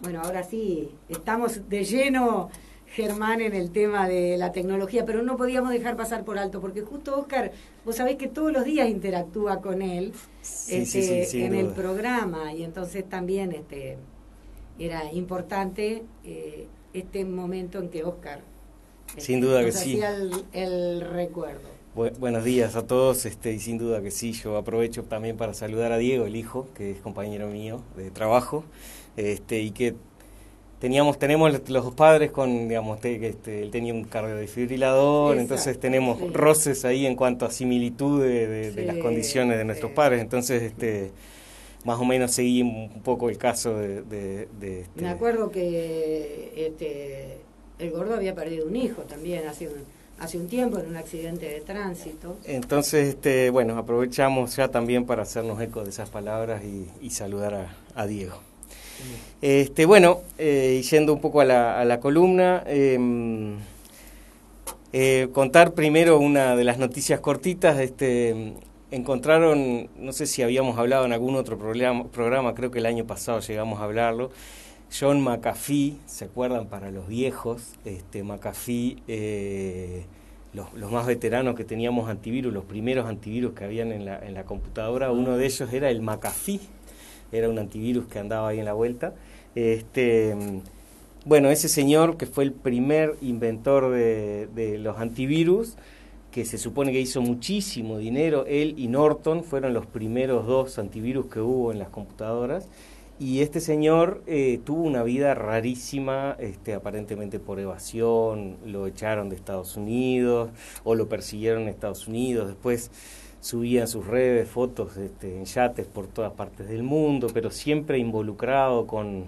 Bueno, ahora sí, estamos de lleno, Germán, en el tema de la tecnología, pero no podíamos dejar pasar por alto, porque justo Oscar, vos sabés que todos los días interactúa con él este, en el programa, y entonces también este, era importante eh, este momento en que Oscar este, sin duda que sí. El, el recuerdo. buenos días a todos, este, y sin duda que sí, yo aprovecho también para saludar a Diego, el hijo, que es compañero mío de trabajo este, y que teníamos tenemos los padres con digamos este, él tenía un cardiodefibrilador entonces tenemos roces ahí en cuanto a similitud de, las condiciones de nuestros padres entonces este más o menos seguí un poco el caso de, este me acuerdo que este el gordo había perdido un hijo también hace un hace un tiempo en un accidente de tránsito. Entonces, este, bueno, aprovechamos ya también para hacernos eco de esas palabras y, saludar a Diego. Este, bueno, eh, yendo un poco a la, a la columna, em, eh, contar primero una de las noticias cortitas. Este, encontraron, no sé si habíamos hablado en algún otro programa, programa, creo que el año pasado llegamos a hablarlo. John McAfee, ¿se acuerdan para los viejos? Este, McAfee, eh, los, los, más veteranos que teníamos antivirus, los primeros antivirus que habían en la, en la computadora, uno de ellos era el McAfee era un antivirus que andaba ahí en la vuelta. Este, bueno, ese señor que fue el primer inventor de, los antivirus, que se supone que hizo muchísimo dinero, él y Norton fueron los primeros dos antivirus que hubo en las computadoras. Y este señor eh, tuvo una vida rarísima, este, aparentemente por evasión, lo echaron de Estados Unidos o lo persiguieron en Estados Unidos. Después subía sus redes fotos este, en yates por todas partes del mundo, pero siempre involucrado con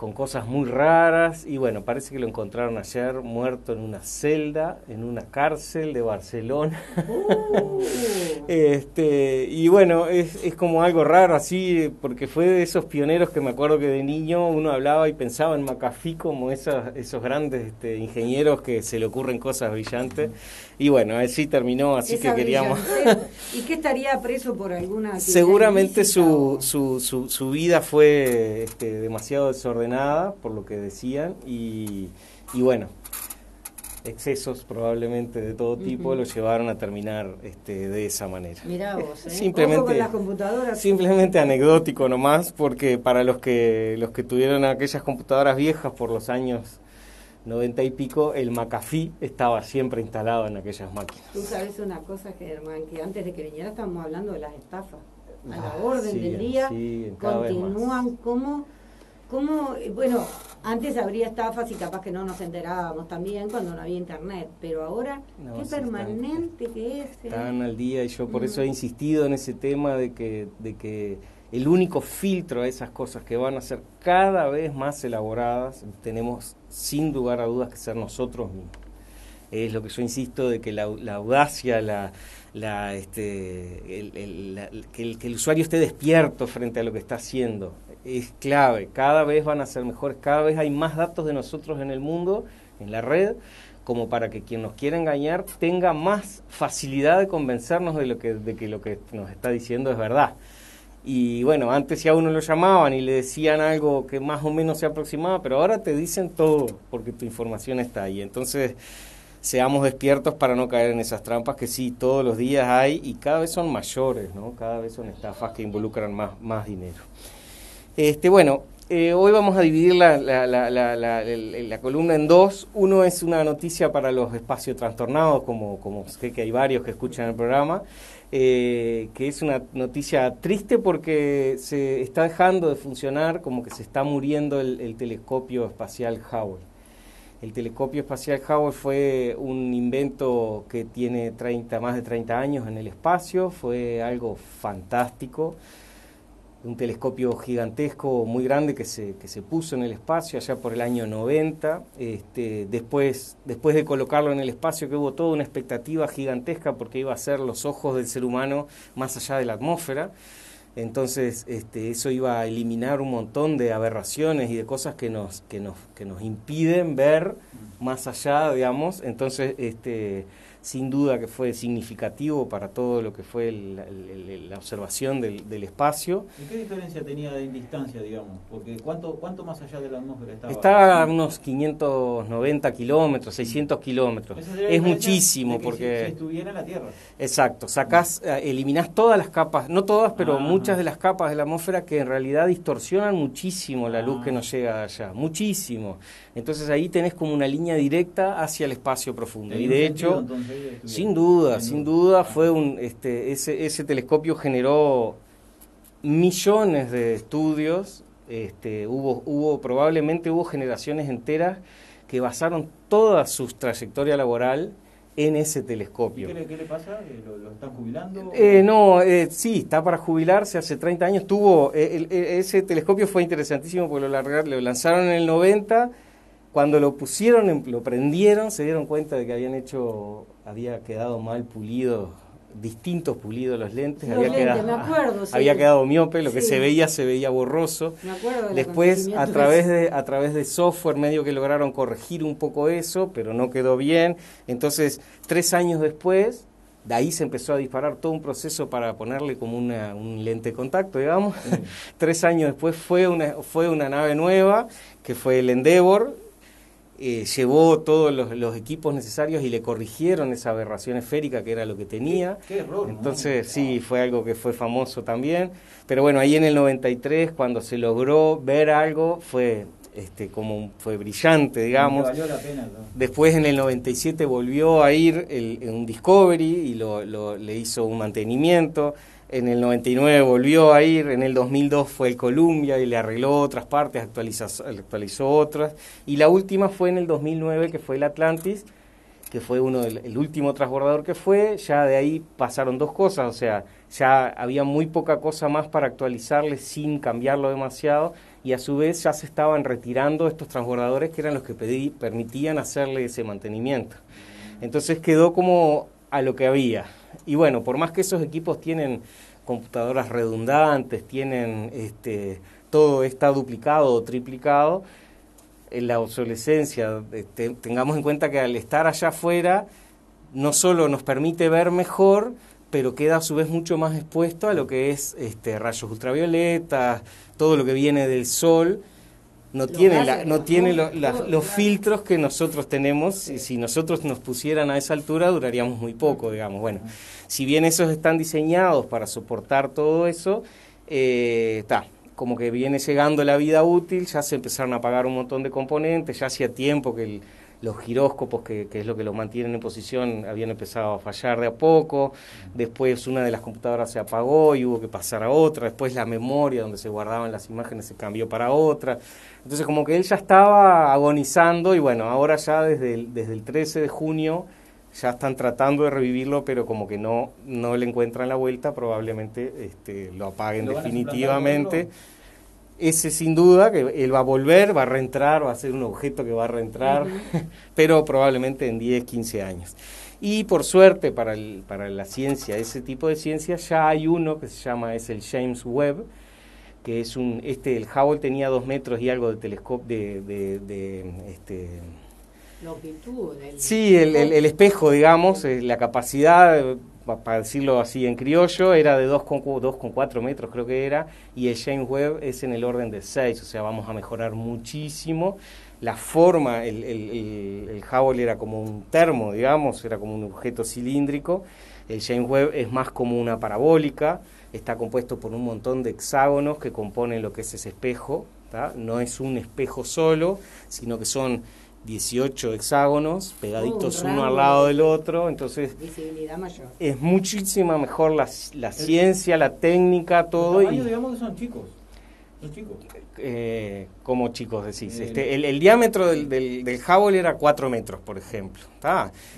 con cosas muy raras y bueno, parece que lo encontraron ayer muerto en una celda, en una cárcel de Barcelona. Uh. este, y bueno, es, es como algo raro así, porque fue de esos pioneros que me acuerdo que de niño uno hablaba y pensaba en McAfee como esos, esos grandes este, ingenieros que se le ocurren cosas brillantes. Y bueno, así terminó, así que queríamos... ¿Y qué estaría preso por alguna... Seguramente su, su, su, su, vida fue este, demasiado desordenada nada, por lo que decían, y, y bueno, excesos probablemente de todo tipo lo llevaron a terminar este, de esa manera. Mirá vos, ¿eh? Simplemente, las computadoras. simplemente anecdótico nomás, porque para los que, los que tuvieron aquellas computadoras viejas por los años 90 y pico, el McAfee estaba siempre instalado en aquellas máquinas. Tú sabes una cosa, Germán, que antes de que viniera estábamos hablando de las estafas. A la ah, orden del día continúan como ¿Cómo, bueno, antes habría estafas y capaz que no nos enterábamos también cuando no había internet, pero ahora qué permanente que es. ¿eh? Están al día y yo por eso he mm. insistido en ese tema de que, de que el único filtro a esas cosas que van a ser cada vez más elaboradas, tenemos sin lugar a dudas que ser nosotros mismos. Es lo que yo insisto de que la, audacia, la, este, el, que, el, que el usuario esté despierto frente a lo que está haciendo es clave. Cada vez van a ser mejores, cada vez hay más datos de nosotros en el mundo, en la red, como para que quien nos quiera engañar tenga más facilidad de convencernos de, lo que, de que lo que nos está diciendo es verdad. Y bueno, antes ya uno lo llamaban y le decían algo que más o menos se aproximaba, pero ahora te dicen todo porque tu información está ahí. Entonces, seamos despiertos para no caer en esas trampas que sí, todos los días hay y cada vez son mayores, ¿no? Cada vez son estafas que involucran más, más dinero. Este, bueno, eh, hoy vamos a dividir la, la, la, la, columna en dos. Uno es una noticia para los espacios trastornados, como, como sé que hay varios que escuchan el programa, eh, que es una noticia triste porque se está dejando de funcionar, como que se está muriendo el, telescopio espacial Hubble. El telescopio espacial Hubble fue un invento que tiene 30, más de 30 años en el espacio, fue algo fantástico un telescopio gigantesco muy grande que se, que se puso en el espacio allá por el año 90. Este, después, después de colocarlo en el espacio, que hubo toda una expectativa gigantesca porque iba a ser los ojos del ser humano más allá de la atmósfera. Entonces, este, eso iba a eliminar un montón de aberraciones y de cosas que nos, que nos, que nos impiden ver más allá, digamos. Entonces, este, sin duda que fue significativo para todo lo que fue la observación del, espacio. ¿Y qué diferencia tenía en distancia, digamos? Porque ¿cuánto, cuánto más allá de la atmósfera estaba? Está a unos 590 kilómetros, 600 kilómetros. Es muchísimo porque... Si estuviera en la Tierra. Exacto, sacás, eh, eliminás todas las capas, no todas, pero ah. muchas de las capas de la atmósfera que en realidad distorsionan muchísimo la luz que ah. nos llega allá, muchísimo. Entonces ahí tenés como una línea directa hacia el espacio profundo. Y de hecho, sin duda, sin duda fue un, este, ese, ese telescopio generó millones de estudios, este, hubo, hubo, probablemente hubo generaciones enteras que basaron toda su trayectoria laboral en ese telescopio. ¿Qué le, pasa? ¿Lo, están jubilando? Eh, no, eh, sí, está para jubilarse hace 30 años. Tuvo, eh, ese telescopio fue interesantísimo porque lo, lo lanzaron en el 90 cuando lo pusieron, lo prendieron, se dieron cuenta de que habían hecho, había quedado mal pulido, distintos pulidos los lentes, había, quedado, me acuerdo, había quedado miope, lo que se veía se veía borroso. Me acuerdo Después a través de a través de software medio que lograron corregir un poco eso, pero no quedó bien. Entonces tres años después de ahí se empezó a disparar todo un proceso para ponerle como una, un lente de contacto, digamos. Tres años después fue una, fue una nave nueva, que fue el Endeavor, eh, llevó todos los, equipos necesarios y le corrigieron esa aberración esférica que era lo que tenía. Entonces sí, fue algo que fue famoso también. Pero bueno, ahí en el 93, cuando se logró ver algo, fue este, como fue brillante, digamos. Después en el 97 volvió a ir en un Discovery y lo, le hizo un mantenimiento en el 99 volvió a ir, en el 2002 fue el Columbia y le arregló otras partes, actualizó, actualizó otras, y la última fue en el 2009 que fue el Atlantis, que fue uno el último transbordador que fue, ya de ahí pasaron dos cosas, o sea, ya había muy poca cosa más para actualizarle sin cambiarlo demasiado, y a su vez ya se estaban retirando estos transbordadores que eran los que pedí, permitían hacerle ese mantenimiento. Entonces quedó como a lo que había. Y bueno, por más que esos equipos tienen computadoras redundantes, tienen este, todo está duplicado o triplicado, en la obsolescencia, este, tengamos en cuenta que al estar allá afuera, no solo nos permite ver mejor, pero queda a su vez mucho más expuesto a lo que es este, rayos ultravioletas, todo lo que viene del sol, no tiene, la, no tiene los filtros que nosotros tenemos y si nosotros nos pusieran a esa altura duraríamos muy poco, digamos. Bueno, si bien esos están diseñados para soportar todo eso, está. Eh, como que viene llegando la vida útil, ya se empezaron a pagar un montón de componentes, ya hacía tiempo que el, los giróscopos, que, es lo que los mantienen en posición, habían empezado a fallar de a poco, después una de las computadoras se apagó y hubo que pasar a otra, después la memoria donde se guardaban las imágenes se cambió para otra, entonces como que él ya estaba agonizando y bueno, ahora ya desde el, desde el 13 de junio ya están tratando de revivirlo, pero como que no, no le encuentran la vuelta, probablemente este, lo apaguen definitivamente ese sin duda que él va a volver, va a reentrar, va a ser un objeto que va a reentrar, pero probablemente en 10, 15 años. Y por suerte para, el, para la ciencia, ese tipo de ciencia, ya hay uno que se llama, es el James Webb, que es un, este, el Hubble tenía dos metros y algo de telescopio, de, de, de este, longitud. sí, el, el, espejo, digamos, eh, la capacidad para decirlo así en criollo, era de 2,4 metros creo que era, y el James Webb es en el orden de 6, o sea, vamos a mejorar muchísimo. La forma, el, el, el, Hubble era como un termo, digamos, era como un objeto cilíndrico, el James Webb es más como una parabólica, está compuesto por un montón de hexágonos que componen lo que es ese espejo, no es un espejo solo, sino que son 18 hexágonos pegaditos uno al lado del otro, entonces es muchísima mejor la, la ciencia, la técnica, todo. Los y, digamos que son chicos. Son chicos. Eh, como chicos decís, este, el, diámetro del, del, del, Hubble era 4 metros, por ejemplo,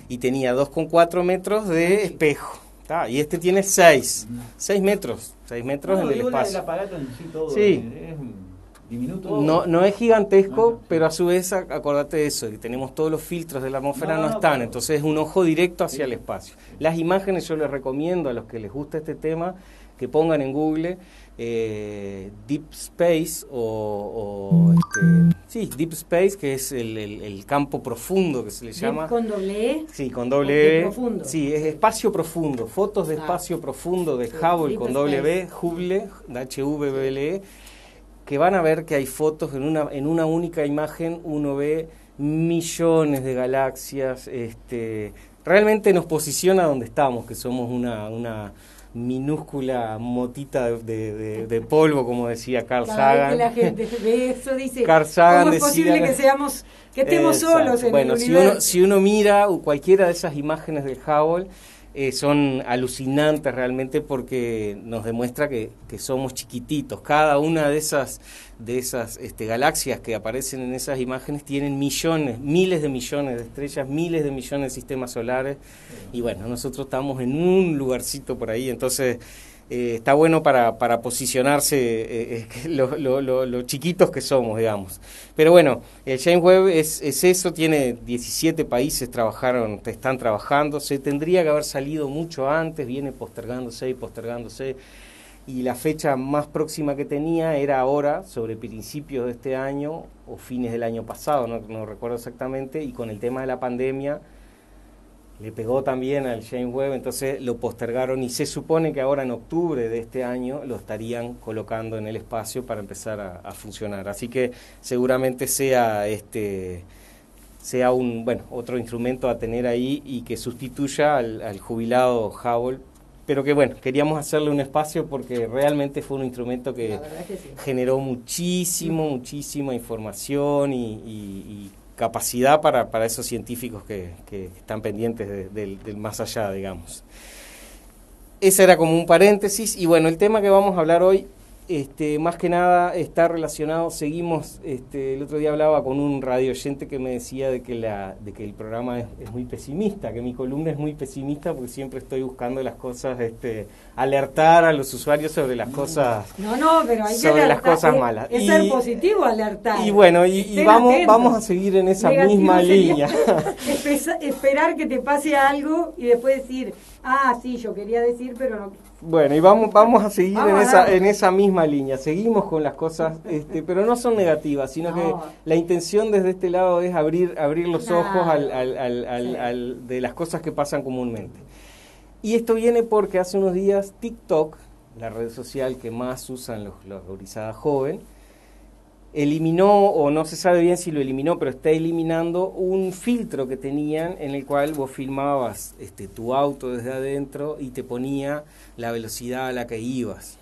y tenía 2,4 metros de espejo. Y este tiene 6, 6 metros, 6 metros en el espacio. sí, no, no es gigantesco, pero a su vez acordate de eso, que tenemos todos los filtros de la atmósfera no, están, entonces es un ojo directo hacia el espacio. Las imágenes yo les recomiendo a los que les gusta este tema que pongan en Google eh, Deep Space o, este, Sí, Deep Space, que es el, el, campo profundo que se le llama. ¿Con doble E? Sí, con doble E. Profundo. Sí, es espacio profundo. Fotos de ah. espacio profundo de Hubble con doble B, Hubble, h v b l e, que van a ver que hay fotos en una, en una única imagen, uno ve millones de galaxias. Este, realmente nos posiciona donde estamos, que somos una, una minúscula motita de, de, polvo, como decía Carl Sagan. que la gente ve eso, dice, ¿cómo es posible que seamos, que estemos solos en bueno, el si Uno, si uno mira cualquiera de esas imágenes del Hubble, eh, son alucinantes realmente porque nos demuestra que, que, somos chiquititos. Cada una de esas, de esas este, galaxias que aparecen en esas imágenes tienen millones, miles de millones de estrellas, miles de millones de sistemas solares. Y bueno, nosotros estamos en un lugarcito por ahí, entonces eh, está bueno para, para posicionarse eh, eh lo, chiquitos que somos, digamos. Pero bueno, el James Webb es, es, eso, tiene 17 países trabajaron, están trabajando, se tendría que haber salido mucho antes, viene postergándose y postergándose. Y la fecha más próxima que tenía era ahora, sobre principios de este año o fines del año pasado, no, no recuerdo exactamente, y con el tema de la pandemia le pegó también al James Webb, entonces lo postergaron y se supone que ahora en octubre de este año lo estarían colocando en el espacio para empezar a, funcionar. Así que seguramente sea este sea un bueno otro instrumento a tener ahí y que sustituya al, jubilado Hubble pero que bueno, queríamos hacerle un espacio porque realmente fue un instrumento que, generó muchísimo, muchísima información y capacidad para, para esos científicos que, que están pendientes del, del más allá, digamos. Ese era como un paréntesis y bueno, el tema que vamos a hablar hoy este, más que nada está relacionado, seguimos, este, el otro día hablaba con un radio oyente que me decía de que, la, de que el programa es, muy pesimista, que mi columna es muy pesimista porque siempre estoy buscando las cosas, este, alertar a los usuarios sobre las cosas, no, no, pero hay sobre las cosas malas. Es, ser positivo alertar. Y bueno, y, vamos, vamos a seguir en esa misma línea. esperar que te pase algo y después decir, ah, sí, yo quería decir, pero no bueno, y vamos, vamos a seguir en, esa, en esa misma línea. Seguimos con las cosas, este, pero no son negativas, sino que la intención desde este lado es abrir, abrir los ojos al, al, al, de las cosas que pasan comúnmente. Y esto viene porque hace unos días TikTok, la red social que más usan los, los jóvenes, joven, eliminó, o no se sabe bien si lo eliminó, pero está eliminando un filtro que tenían en el cual vos filmabas este, tu auto desde adentro y te ponía la velocidad a la que ibas.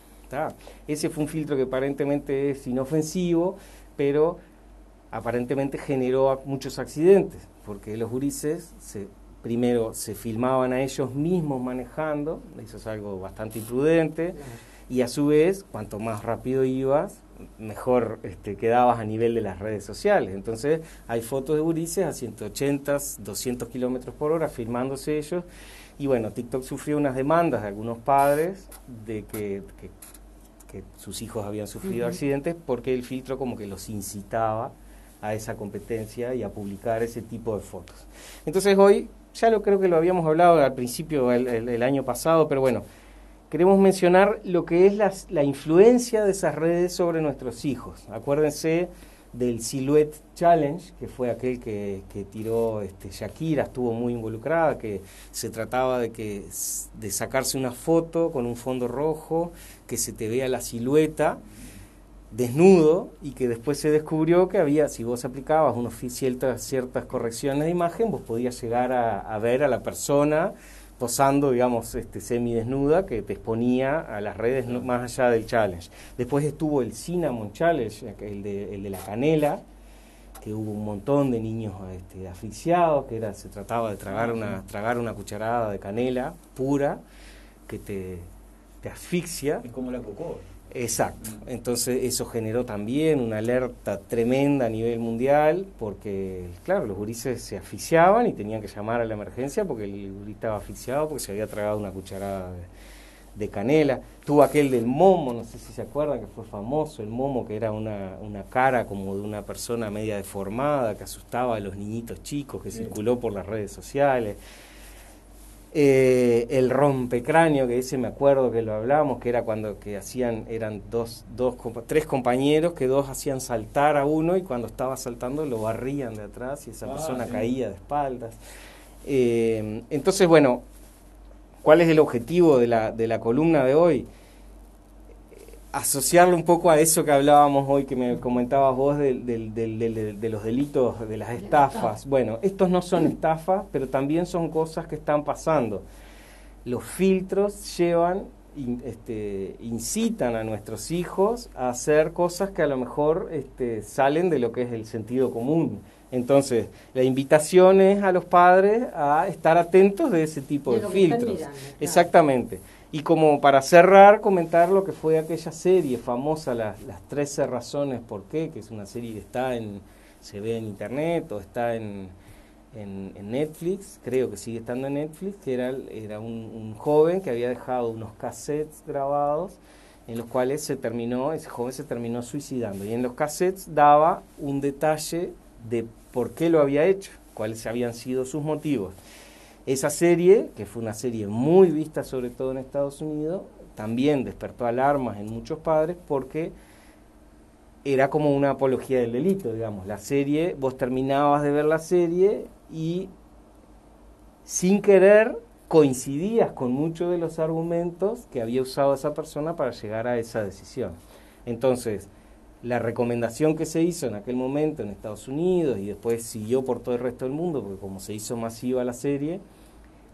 Ese fue un filtro que aparentemente es inofensivo, pero aparentemente generó muchos accidentes, porque los gurises se, primero se filmaban a ellos mismos manejando, eso es algo bastante imprudente, y a su vez, cuanto más rápido ibas, mejor este, quedabas a nivel de las redes sociales. Entonces hay fotos de gurises a 180, 200 kilómetros por hora filmándose ellos. Y bueno, TikTok sufrió unas demandas de algunos padres de que, sus hijos habían sufrido accidentes porque el filtro como que los incitaba a esa competencia y a publicar ese tipo de fotos. Entonces hoy, ya lo creo que lo habíamos hablado al principio el año pasado, pero bueno, queremos mencionar lo que es la, influencia de esas redes sobre nuestros hijos. Acuérdense del Silhouette Challenge, que fue aquel que, tiró este, Shakira, estuvo muy involucrada, que se trataba de, que, de sacarse una foto con un fondo rojo, que se te vea la silueta desnudo y que después se descubrió que había, si vos aplicabas unos ciertas, ciertas correcciones de imagen, vos podías llegar a ver a la persona posando, digamos, este, semidesnuda que te exponía a las redes más allá del challenge. Después estuvo el Cinnamon Challenge, el de, el de la canela, que hubo un montón de niños este, asfixiados, que era, se trataba de tragar una, tragar una cucharada de canela pura que te, te asfixia. Es como la cocó. Exacto. Entonces eso generó también una alerta tremenda a nivel mundial porque, claro, los gurises se asfixiaban y tenían que llamar a la emergencia porque el gurí estaba asfixiado porque se había tragado una cucharada de, canela. Tuvo aquel del momo, no sé si se acuerdan que fue famoso, el momo que era una, una cara como de una persona media deformada que asustaba a los niñitos chicos, que circuló por las redes sociales. Eh, el rompecráneo, que ese me acuerdo que lo hablamos, que era cuando que hacían, eran dos, dos, tres compañeros, que dos hacían saltar a uno y cuando estaba saltando lo barrían de atrás y esa Ah, persona sí. caía de espaldas. Eh, entonces, bueno, ¿cuál es el objetivo de la, de la columna de hoy? Asociarlo un poco a eso que hablábamos hoy, que me comentabas vos del- de los delitos, de las estafas. Bueno, estos no son estafas, pero también son cosas que están pasando. Los filtros llevan, in- este, incitan a nuestros hijos a hacer cosas que a lo mejor este, salen de lo que es el sentido común. Entonces, la invitación es a los padres a estar atentos de ese tipo De de filtros. mirando, claro. Exactamente. Y como para cerrar, comentar lo que fue aquella serie famosa, las, las 13 razones por qué, que es una serie que está en, se ve en internet o está en, en, Netflix, creo que sigue estando en Netflix, que era, era un, un joven que había dejado unos cassettes grabados en los cuales se terminó, ese joven se terminó suicidando. Y en los cassettes daba un detalle de por qué lo había hecho, cuáles habían sido sus motivos. Esa serie, que fue una serie muy vista sobre todo en Estados Unidos, también despertó alarmas en muchos padres porque era como una apología del delito, digamos. La serie, vos terminabas de ver la serie y sin querer coincidías con muchos de los argumentos que había usado esa persona para llegar a esa decisión. Entonces, la recomendación que se hizo en aquel momento en Estados Unidos y después siguió por todo el resto del mundo, porque como se hizo masiva la serie,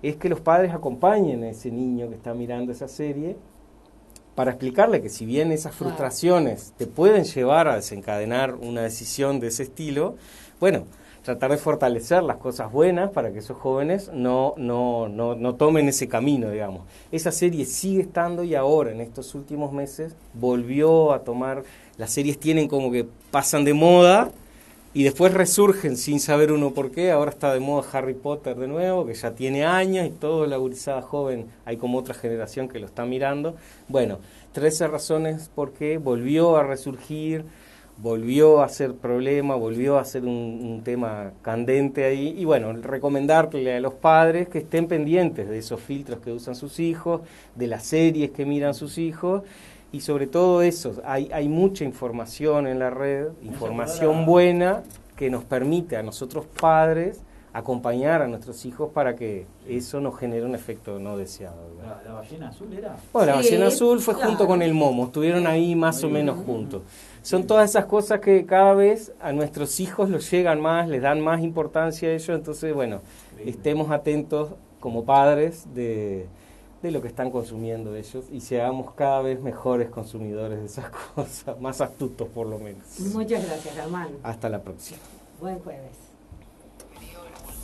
es que los padres acompañen a ese niño que está mirando esa serie para explicarle que si bien esas frustraciones te pueden llevar a desencadenar una decisión de ese estilo, bueno, tratar de fortalecer las cosas buenas para que esos jóvenes no, no, no, no tomen ese camino, digamos. Esa serie sigue estando y ahora, en estos últimos meses, volvió a tomar, las series tienen como que pasan de moda y después resurgen sin saber uno por qué. Ahora está de moda Harry Potter de nuevo, que ya tiene años y toda la gurizada joven, hay como otra generación que lo está mirando. Bueno, 13 razones por qué volvió a resurgir, volvió a ser problema, volvió a ser un, un tema candente ahí. Y bueno, recomendarle a los padres que estén pendientes de esos filtros que usan sus hijos, de las series que miran sus hijos. Y sobre todo eso, hay, hay mucha información en la red, información buena que nos permite a nosotros padres acompañar a nuestros hijos para que eso no genere un efecto no deseado. La, la ballena azul era. Bueno, la Sí, ballena azul fue claro. junto con el momo, estuvieron ahí más o menos bien. juntos. Son todas esas cosas que cada vez a nuestros hijos los llegan más, les dan más importancia a ellos, entonces bueno, estemos atentos como padres de, de lo que están consumiendo ellos y seamos cada vez mejores consumidores de esas cosas, más astutos por lo menos. Muchas gracias, Germán. Hasta la próxima. Buen jueves.